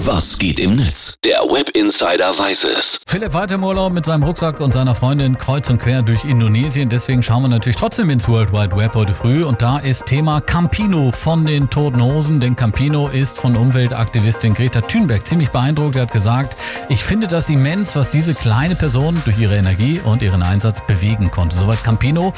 Was geht im Netz? Der Web Insider weiß es. Philipp weiter im Urlaub mit seinem Rucksack und seiner Freundin kreuz und quer durch Indonesien. Deswegen schauen wir natürlich trotzdem ins World Wide Web heute früh. Und da ist Thema Campino von den Toten Hosen. Denn Campino ist von Umweltaktivistin Greta Thunberg ziemlich beeindruckt. Er hat gesagt, ich finde das immens, was diese kleine Person durch ihre Energie und ihren Einsatz bewegen konnte. Soweit Campino.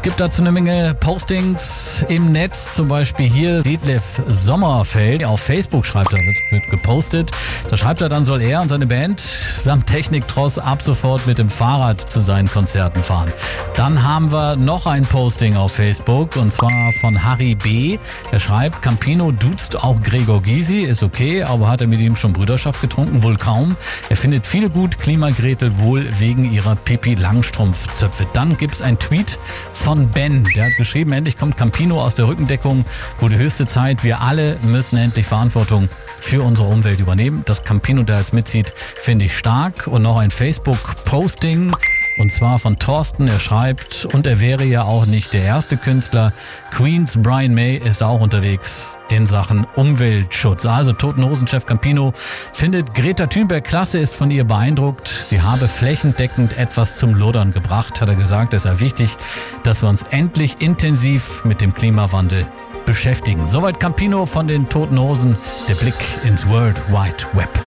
Gibt dazu eine Menge Postings im Netz. Zum Beispiel hier Detlef Sommerfeld. Auf Facebook schreibt er, wird gepostet gepostet. Da schreibt er dann, soll er und seine Band samt Techniktross ab sofort mit dem Fahrrad zu seinen Konzerten fahren. Dann haben wir noch ein Posting auf Facebook und zwar von Harry B. Er schreibt, Campino duzt auch Gregor Gysi, ist okay, aber hat er mit ihm schon Brüderschaft getrunken? Wohl kaum. Er findet viele gut, Klimagretel wohl wegen ihrer Pipi Langstrumpfzöpfe. Dann gibt es ein Tweet von Ben, der hat geschrieben, endlich kommt Campino aus der Rückendeckung, wurde höchste Zeit, wir alle müssen endlich Verantwortung für unsere Umwelt übernehmen. Dass Campino da jetzt mitzieht, finde ich stark. Und noch ein Facebook-Posting. Und zwar von Thorsten. Er schreibt, und er wäre ja auch nicht der erste Künstler. Queens Brian May ist auch unterwegs in Sachen Umweltschutz. Also Totenhosenchef Campino findet Greta Thunberg klasse, ist von ihr beeindruckt. Sie habe flächendeckend etwas zum Lodern gebracht, hat er gesagt. Es sei wichtig, dass wir uns endlich intensiv mit dem Klimawandel beschäftigen. Soweit Campino von den Toten Hosen, der Blick ins World Wide Web.